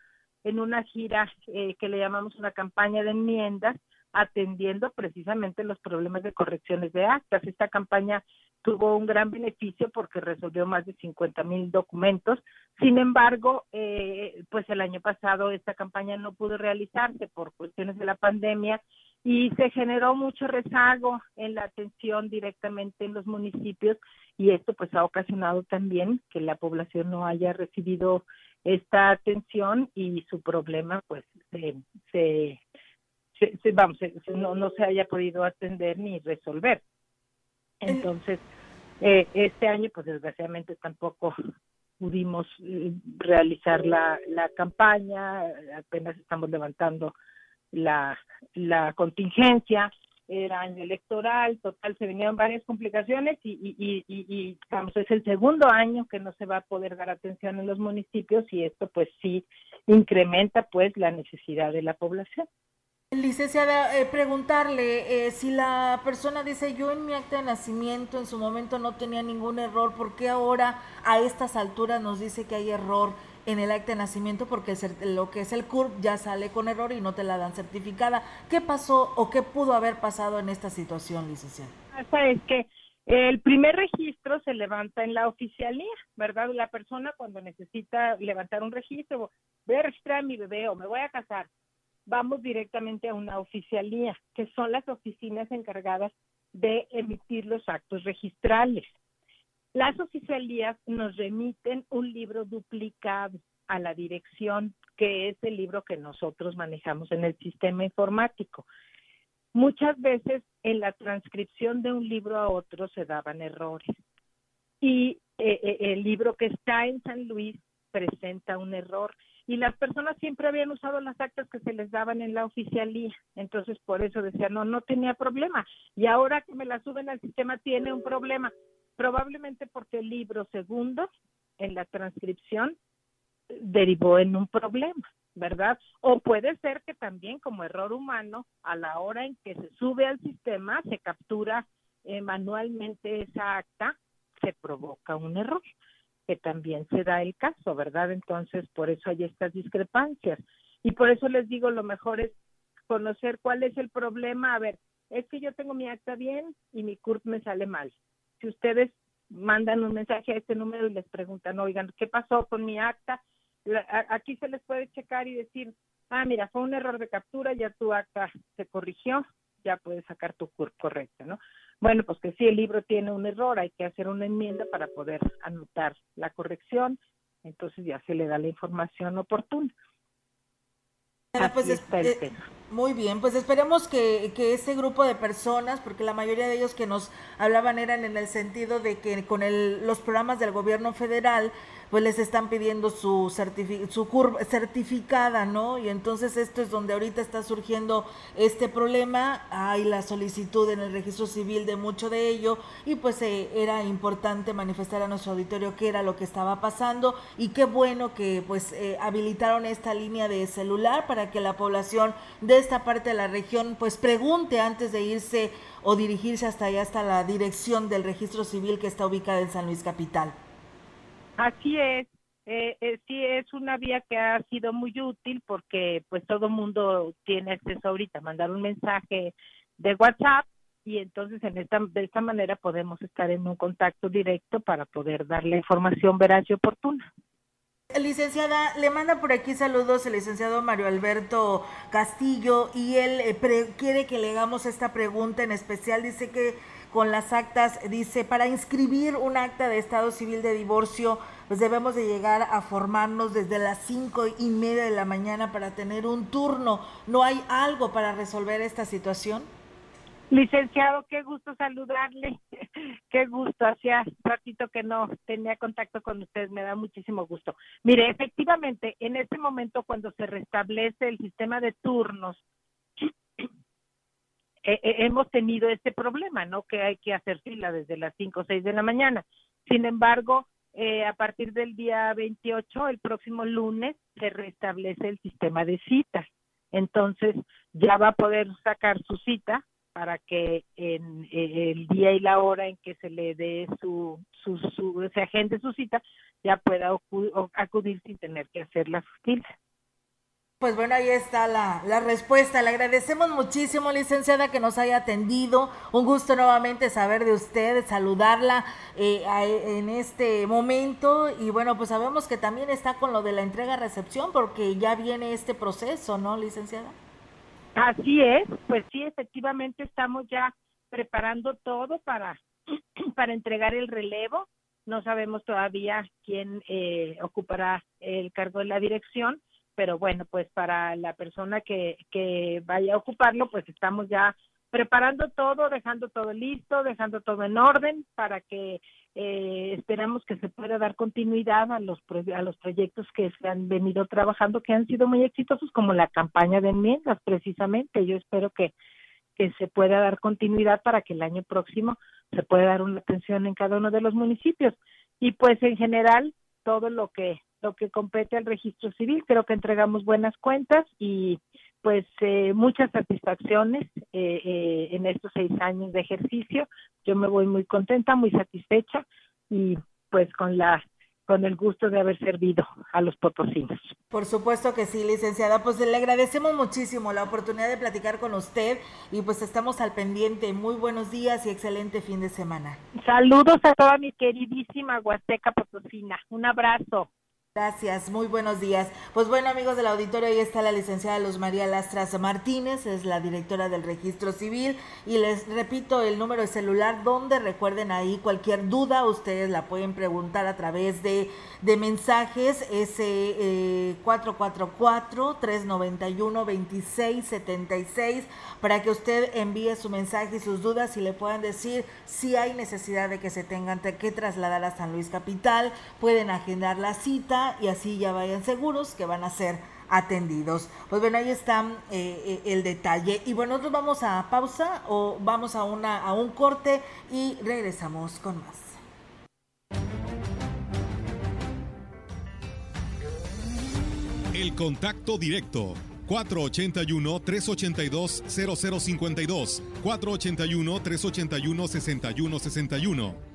en una gira eh, que le llamamos una campaña de enmiendas, atendiendo precisamente los problemas de correcciones de actas. Esta campaña tuvo un gran beneficio porque resolvió más de 50 mil documentos. Sin embargo, eh, pues el año pasado esta campaña no pudo realizarse por cuestiones de la pandemia y se generó mucho rezago en la atención directamente en los municipios y esto pues ha ocasionado también que la población no haya recibido esta atención y su problema pues se, se, vamos se, no, no se haya podido atender ni resolver entonces eh, este año, pues desgraciadamente tampoco pudimos eh, realizar la, la campaña, apenas estamos levantando la, la contingencia, era año electoral, total, se vinieron varias complicaciones y, y, es el segundo año que no se va a poder dar atención en los municipios y esto pues sí incrementa pues la necesidad de la población. Licenciada, eh, preguntarle eh, si la persona dice yo en mi acta de nacimiento en su momento no tenía ningún error, ¿por qué ahora a estas alturas nos dice que hay error en el acta de nacimiento? Porque lo que es el CURP ya sale con error y no te la dan certificada. ¿Qué pasó o qué pudo haber pasado en esta situación, licenciada? Es que el primer registro se levanta en la oficialía, ¿verdad? La persona cuando necesita levantar un registro, voy a registrar a mi bebé o me voy a casar, vamos directamente a una oficialía, que son las oficinas encargadas de emitir los actos registrales. Las oficialías nos remiten un libro duplicado a la dirección, que es el libro que nosotros manejamos en el sistema informático. Muchas veces en la transcripción de un libro a otro se daban errores y eh, eh, el libro que está en San Luis presenta un error y las personas siempre habían usado las actas que se les daban en la oficialía, entonces por eso decía, no, no tenía problema, y ahora que me la suben al sistema tiene un problema, probablemente porque el libro segundo en la transcripción derivó en un problema, ¿verdad? O puede ser que también como error humano, a la hora en que se sube al sistema, se captura eh, manualmente esa acta, se provoca un error, que también se da el caso, ¿verdad? Entonces, por eso hay estas discrepancias. Y por eso les digo, lo mejor es conocer cuál es el problema. A ver, es que yo tengo mi acta bien y mi CURP me sale mal. Si ustedes mandan un mensaje a este número y les preguntan, oigan, ¿qué pasó con mi acta? aquí se les puede checar y decir, ah, mira, fue un error de captura, ya tu acta se corrigió, ya puedes sacar tu CURP correcta, ¿no? Bueno, pues que si el libro tiene un error, hay que hacer una enmienda para poder anotar la corrección, entonces ya se le da la información oportuna. pues eh, muy bien, pues esperemos que, que este grupo de personas, porque la mayoría de ellos que nos hablaban eran en el sentido de que con el, los programas del gobierno federal pues les están pidiendo su, su curva certificada, ¿no? Y entonces esto es donde ahorita está surgiendo este problema, hay la solicitud en el registro civil de mucho de ello y pues eh, era importante manifestar a nuestro auditorio qué era lo que estaba pasando y qué bueno que pues eh, habilitaron esta línea de celular para que la población de esta parte de la región pues pregunte antes de irse o dirigirse hasta allá, hasta la dirección del registro civil que está ubicada en San Luis Capital. Así es, eh, eh, sí es una vía que ha sido muy útil porque pues todo mundo tiene acceso ahorita a mandar un mensaje de WhatsApp y entonces en esta de esta manera podemos estar en un contacto directo para poder darle información veraz y oportuna. Licenciada, le manda por aquí saludos el licenciado Mario Alberto Castillo y él eh, quiere que le hagamos esta pregunta en especial. Dice que con las actas, dice, para inscribir un acta de estado civil de divorcio, pues debemos de llegar a formarnos desde las cinco y media de la mañana para tener un turno. ¿No hay algo para resolver esta situación? Licenciado, qué gusto saludarle, qué gusto, hacía ratito que no tenía contacto con usted, me da muchísimo gusto. Mire, efectivamente, en este momento cuando se restablece el sistema de turnos, hemos tenido este problema, ¿no? Que hay que hacer fila desde las 5 o 6 de la mañana. Sin embargo, eh, a partir del día 28, el próximo lunes, se restablece el sistema de citas. Entonces, ya va a poder sacar su cita para que en, eh, el día y la hora en que se le dé su, su, su se su cita, ya pueda acudir sin tener que hacer la fila. Pues bueno, ahí está la, la, respuesta. Le agradecemos muchísimo, licenciada, que nos haya atendido. Un gusto nuevamente saber de usted, saludarla eh, en este momento. Y bueno, pues sabemos que también está con lo de la entrega-recepción, porque ya viene este proceso, ¿no, licenciada? Así es, pues sí, efectivamente estamos ya preparando todo para, para entregar el relevo. No sabemos todavía quién eh, ocupará el cargo de la dirección pero bueno, pues para la persona que, que vaya a ocuparlo, pues estamos ya preparando todo, dejando todo listo, dejando todo en orden para que eh, esperamos que se pueda dar continuidad a los a los proyectos que se han venido trabajando que han sido muy exitosos como la campaña de enmiendas precisamente. Yo espero que que se pueda dar continuidad para que el año próximo se pueda dar una atención en cada uno de los municipios. Y pues en general todo lo que lo que compete al registro civil. Creo que entregamos buenas cuentas y pues eh, muchas satisfacciones eh, eh, en estos seis años de ejercicio. Yo me voy muy contenta, muy satisfecha y pues con la con el gusto de haber servido a los potosinos. Por supuesto que sí, licenciada. Pues le agradecemos muchísimo la oportunidad de platicar con usted y pues estamos al pendiente. Muy buenos días y excelente fin de semana. Saludos a toda mi queridísima Huasteca Potosina. Un abrazo. Gracias, muy buenos días. Pues bueno, amigos del auditorio, ahí está la licenciada Luz María Lastras Martínez, es la directora del Registro Civil. Y les repito el número de celular donde recuerden ahí cualquier duda, ustedes la pueden preguntar a través de, de mensajes, ese 444-391-2676, para que usted envíe su mensaje y sus dudas y le puedan decir si hay necesidad de que se tengan que trasladar a San Luis Capital, pueden agendar la cita y así ya vayan seguros que van a ser atendidos. Pues bueno, ahí está eh, eh, el detalle. Y bueno, nosotros vamos a pausa o vamos a, una, a un corte y regresamos con más. El contacto directo 481-382-0052, 481-381-6161.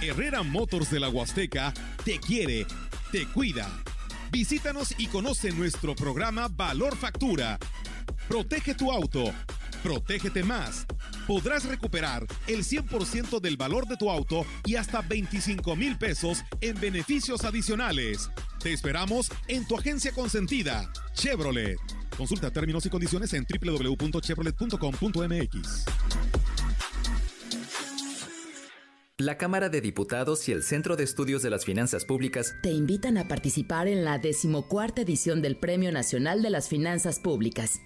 Herrera Motors de la Huasteca te quiere, te cuida. Visítanos y conoce nuestro programa Valor Factura. Protege tu auto, protégete más. Podrás recuperar el 100% del valor de tu auto y hasta 25 mil pesos en beneficios adicionales. Te esperamos en tu agencia consentida, Chevrolet. Consulta términos y condiciones en www.chevrolet.com.mx. La Cámara de Diputados y el Centro de Estudios de las Finanzas Públicas te invitan a participar en la decimocuarta edición del Premio Nacional de las Finanzas Públicas,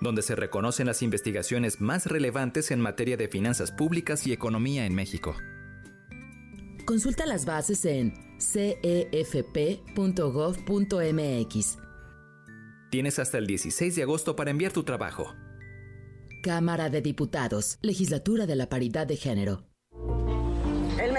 donde se reconocen las investigaciones más relevantes en materia de finanzas públicas y economía en México. Consulta las bases en cefp.gov.mx. Tienes hasta el 16 de agosto para enviar tu trabajo. Cámara de Diputados, Legislatura de la Paridad de Género.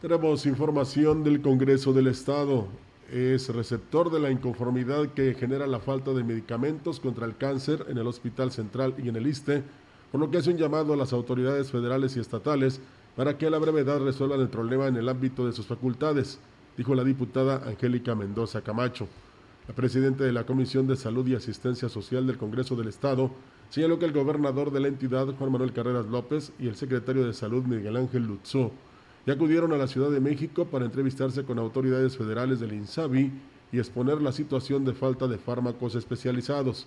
Tenemos información del Congreso del Estado. Es receptor de la inconformidad que genera la falta de medicamentos contra el cáncer en el Hospital Central y en el ISTE, por lo que hace un llamado a las autoridades federales y estatales para que a la brevedad resuelvan el problema en el ámbito de sus facultades, dijo la diputada Angélica Mendoza Camacho. La presidenta de la Comisión de Salud y Asistencia Social del Congreso del Estado señaló que el gobernador de la entidad, Juan Manuel Carreras López, y el secretario de Salud, Miguel Ángel Lutzo, ya acudieron a la Ciudad de México para entrevistarse con autoridades federales del INSABI y exponer la situación de falta de fármacos especializados.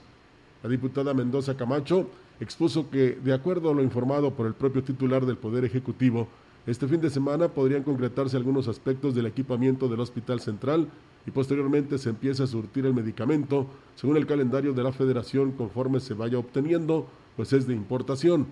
La diputada Mendoza Camacho expuso que, de acuerdo a lo informado por el propio titular del Poder Ejecutivo, este fin de semana podrían concretarse algunos aspectos del equipamiento del Hospital Central y posteriormente se empieza a surtir el medicamento según el calendario de la Federación conforme se vaya obteniendo, pues es de importación.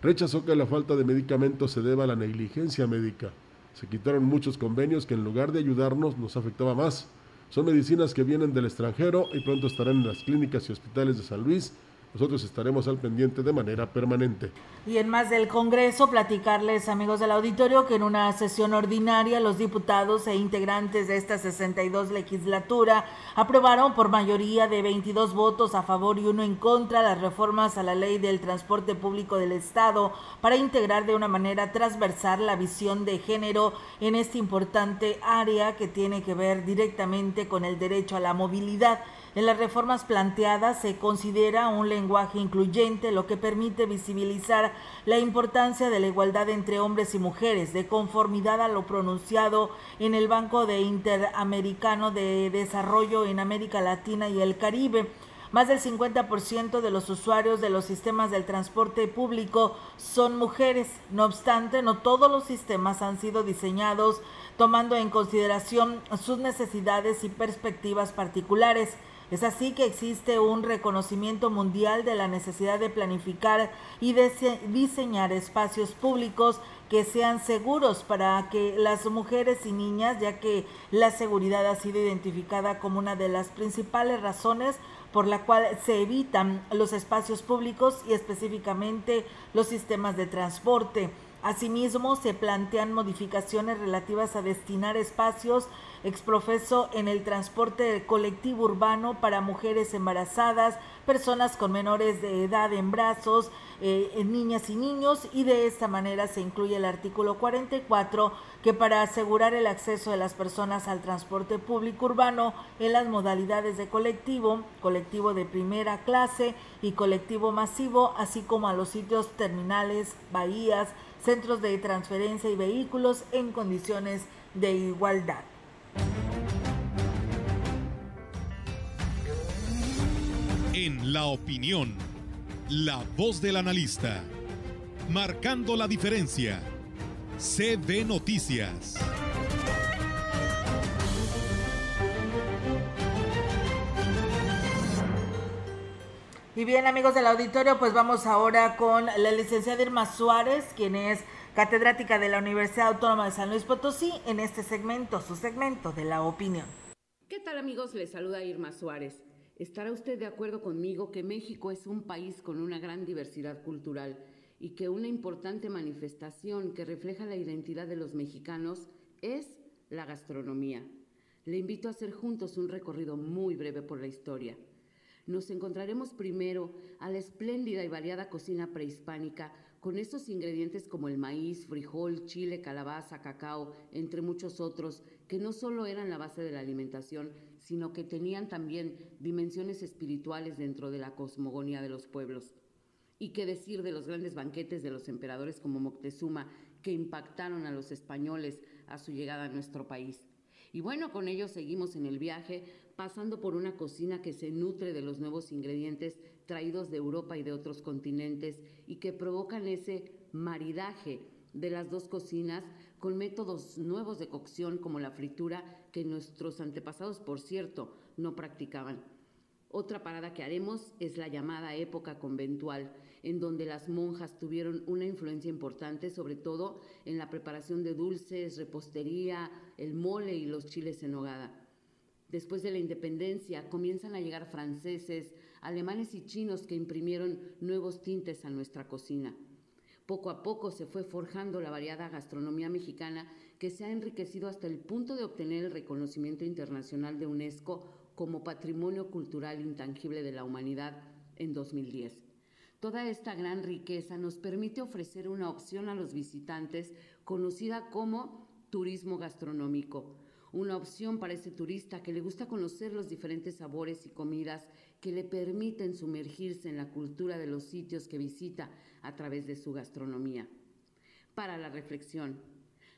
Rechazó que la falta de medicamentos se deba a la negligencia médica. Se quitaron muchos convenios que en lugar de ayudarnos nos afectaba más. Son medicinas que vienen del extranjero y pronto estarán en las clínicas y hospitales de San Luis. Nosotros estaremos al pendiente de manera permanente. Y en más del Congreso, platicarles, amigos del auditorio, que en una sesión ordinaria los diputados e integrantes de esta 62 legislatura aprobaron por mayoría de 22 votos a favor y uno en contra las reformas a la ley del transporte público del Estado para integrar de una manera transversal la visión de género en esta importante área que tiene que ver directamente con el derecho a la movilidad. En las reformas planteadas se considera un lenguaje incluyente, lo que permite visibilizar la importancia de la igualdad entre hombres y mujeres, de conformidad a lo pronunciado en el Banco de Interamericano de Desarrollo en América Latina y el Caribe. Más del 50% de los usuarios de los sistemas del transporte público son mujeres. No obstante, no todos los sistemas han sido diseñados tomando en consideración sus necesidades y perspectivas particulares. Es así que existe un reconocimiento mundial de la necesidad de planificar y diseñar espacios públicos que sean seguros para que las mujeres y niñas, ya que la seguridad ha sido identificada como una de las principales razones por la cual se evitan los espacios públicos y específicamente los sistemas de transporte. Asimismo, se plantean modificaciones relativas a destinar espacios exprofeso en el transporte colectivo urbano para mujeres embarazadas, personas con menores de edad en brazos, eh, niñas y niños, y de esta manera se incluye el artículo 44 que para asegurar el acceso de las personas al transporte público urbano en las modalidades de colectivo, colectivo de primera clase y colectivo masivo, así como a los sitios terminales, bahías, centros de transferencia y vehículos en condiciones de igualdad. En la opinión, la voz del analista, marcando la diferencia. CB Noticias. Y bien amigos del auditorio, pues vamos ahora con la licenciada Irma Suárez, quien es catedrática de la Universidad Autónoma de San Luis Potosí, en este segmento, su segmento de la opinión. ¿Qué tal amigos? Les saluda Irma Suárez. ¿Estará usted de acuerdo conmigo que México es un país con una gran diversidad cultural y que una importante manifestación que refleja la identidad de los mexicanos es la gastronomía? Le invito a hacer juntos un recorrido muy breve por la historia nos encontraremos primero a la espléndida y variada cocina prehispánica con estos ingredientes como el maíz, frijol, chile, calabaza, cacao, entre muchos otros, que no solo eran la base de la alimentación, sino que tenían también dimensiones espirituales dentro de la cosmogonía de los pueblos. Y qué decir de los grandes banquetes de los emperadores como Moctezuma, que impactaron a los españoles a su llegada a nuestro país. Y bueno, con ello seguimos en el viaje pasando por una cocina que se nutre de los nuevos ingredientes traídos de Europa y de otros continentes y que provocan ese maridaje de las dos cocinas con métodos nuevos de cocción como la fritura que nuestros antepasados, por cierto, no practicaban. Otra parada que haremos es la llamada época conventual, en donde las monjas tuvieron una influencia importante, sobre todo en la preparación de dulces, repostería, el mole y los chiles en nogada. Después de la independencia comienzan a llegar franceses, alemanes y chinos que imprimieron nuevos tintes a nuestra cocina. Poco a poco se fue forjando la variada gastronomía mexicana que se ha enriquecido hasta el punto de obtener el reconocimiento internacional de UNESCO como Patrimonio Cultural Intangible de la Humanidad en 2010. Toda esta gran riqueza nos permite ofrecer una opción a los visitantes conocida como turismo gastronómico, una opción para ese turista que le gusta conocer los diferentes sabores y comidas que le permiten sumergirse en la cultura de los sitios que visita a través de su gastronomía. Para la reflexión,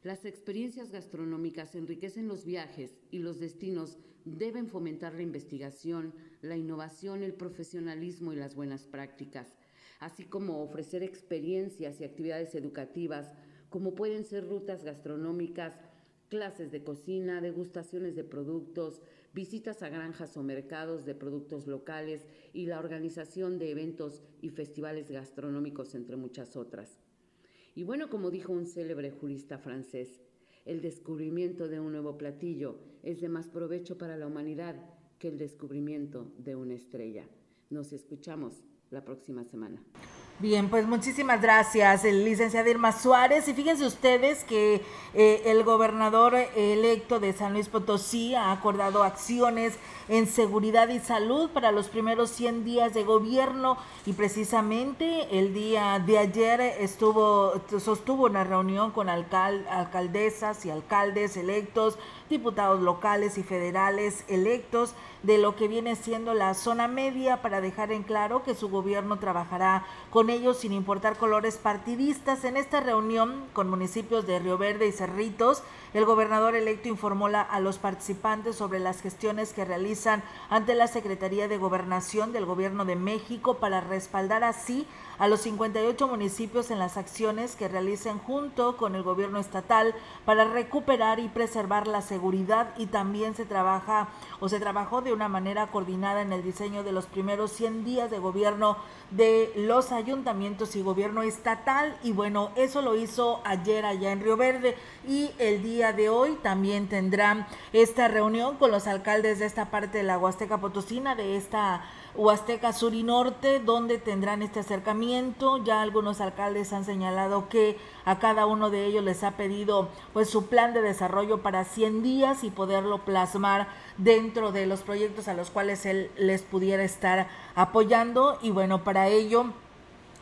las experiencias gastronómicas enriquecen los viajes y los destinos deben fomentar la investigación, la innovación, el profesionalismo y las buenas prácticas, así como ofrecer experiencias y actividades educativas, como pueden ser rutas gastronómicas, clases de cocina, degustaciones de productos, visitas a granjas o mercados de productos locales y la organización de eventos y festivales gastronómicos, entre muchas otras. Y bueno, como dijo un célebre jurista francés, el descubrimiento de un nuevo platillo es de más provecho para la humanidad que el descubrimiento de una estrella. Nos escuchamos la próxima semana. Bien, pues muchísimas gracias, el licenciado Irma Suárez. Y fíjense ustedes que eh, el gobernador electo de San Luis Potosí ha acordado acciones en seguridad y salud para los primeros 100 días de gobierno y precisamente el día de ayer estuvo sostuvo una reunión con alcaldesas y alcaldes electos, diputados locales y federales electos de lo que viene siendo la zona media para dejar en claro que su gobierno trabajará con ellos sin importar colores partidistas. En esta reunión con municipios de Río Verde y Cerritos, el gobernador electo informó a los participantes sobre las gestiones que realizan ante la Secretaría de Gobernación del Gobierno de México para respaldar así a los 58 municipios en las acciones que realicen junto con el gobierno estatal para recuperar y preservar la seguridad. Y también se trabaja o se trabajó de una manera coordinada en el diseño de los primeros 100 días de gobierno de los ayuntamientos y gobierno estatal. Y bueno, eso lo hizo ayer allá en Río Verde. Y el día de hoy también tendrán esta reunión con los alcaldes de esta parte de la Huasteca Potosina, de esta Huasteca Sur y Norte, donde tendrán este acercamiento. Ya algunos alcaldes han señalado que a cada uno de ellos les ha pedido pues su plan de desarrollo para 100 días y poderlo plasmar dentro de los proyectos a los cuales él les pudiera estar apoyando y bueno, para ello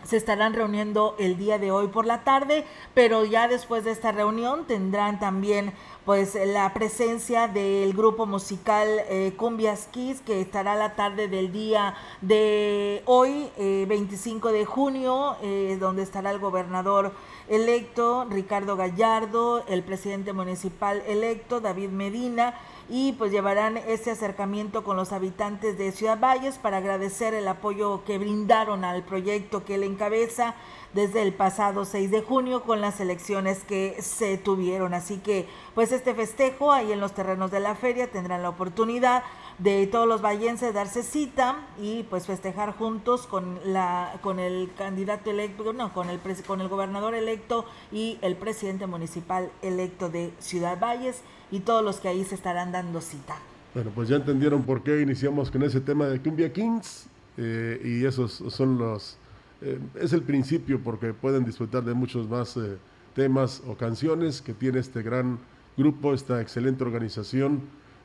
se estarán reuniendo el día de hoy por la tarde, pero ya después de esta reunión tendrán también pues la presencia del grupo musical eh, Cumbias que estará la tarde del día de hoy, 25 eh, de junio, eh, donde estará el gobernador electo Ricardo Gallardo, el presidente municipal electo David Medina, y pues llevarán ese acercamiento con los habitantes de Ciudad Valles para agradecer el apoyo que brindaron al proyecto que él encabeza desde el pasado 6 de junio con las elecciones que se tuvieron. Así que pues este festejo ahí en los terrenos de la feria tendrán la oportunidad de todos los vallenses darse cita y pues festejar juntos con la con el candidato electo, no, con el con el gobernador electo y el presidente municipal electo de Ciudad Valles y todos los que ahí se estarán dando cita. Bueno, pues ya entendieron por qué iniciamos con ese tema de Cumbia Kings eh, y esos son los eh, es el principio porque pueden disfrutar de muchos más eh, temas o canciones que tiene este gran grupo, esta excelente organización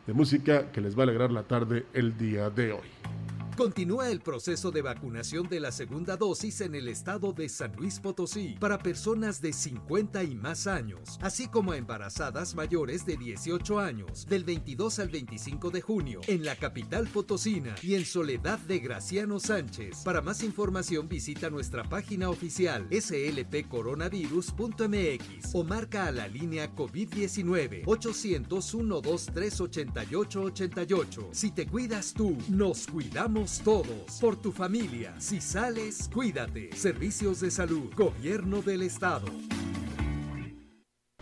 de música que les va a alegrar la tarde el día de hoy. Continúa el proceso de vacunación de la segunda dosis en el estado de San Luis Potosí para personas de 50 y más años, así como embarazadas mayores de 18 años, del 22 al 25 de junio, en la capital potosina y en Soledad de Graciano Sánchez. Para más información visita nuestra página oficial slpcoronavirus.mx o marca a la línea COVID-19 800 123 8888. Si te cuidas tú, nos cuidamos todos. Por tu familia. Si sales, cuídate. Servicios de salud. Gobierno del Estado.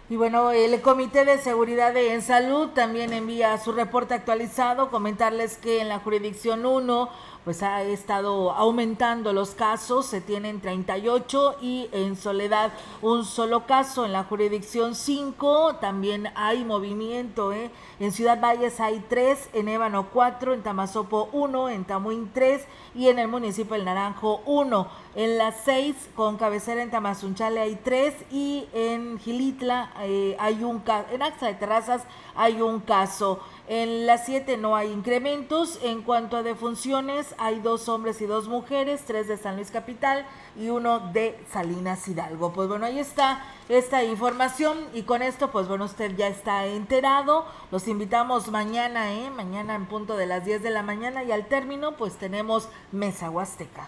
Y bueno, el Comité de Seguridad en Salud también envía su reporte actualizado. Comentarles que en la jurisdicción 1 pues ha estado aumentando los casos, se tienen 38 y en Soledad un solo caso, en la jurisdicción 5 también hay movimiento, ¿eh? en Ciudad Valles hay 3, en Ébano 4, en Tamazopo 1, en Tamuín 3 y en el municipio El Naranjo 1. En las 6 con cabecera en Tamazunchale hay 3 y en Gilitla eh, hay un caso, en Axa de Terrazas hay un caso. En las 7 no hay incrementos. En cuanto a defunciones, hay dos hombres y dos mujeres, tres de San Luis Capital y uno de Salinas Hidalgo. Pues bueno, ahí está esta información y con esto, pues bueno, usted ya está enterado. Los invitamos mañana, ¿eh? Mañana en punto de las 10 de la mañana y al término, pues tenemos Mesa Huasteca.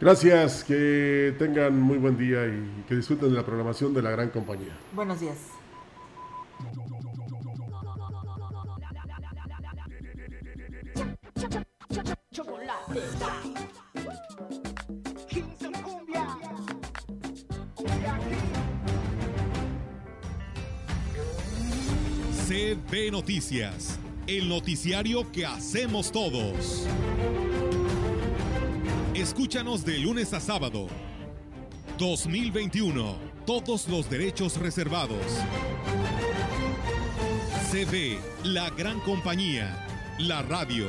Gracias, que tengan muy buen día y que disfruten de la programación de la gran compañía. Buenos días. Chocolate. CB Noticias, el noticiario que hacemos todos. Escúchanos de lunes a sábado. 2021. Todos los derechos reservados. CB, la gran compañía. La radio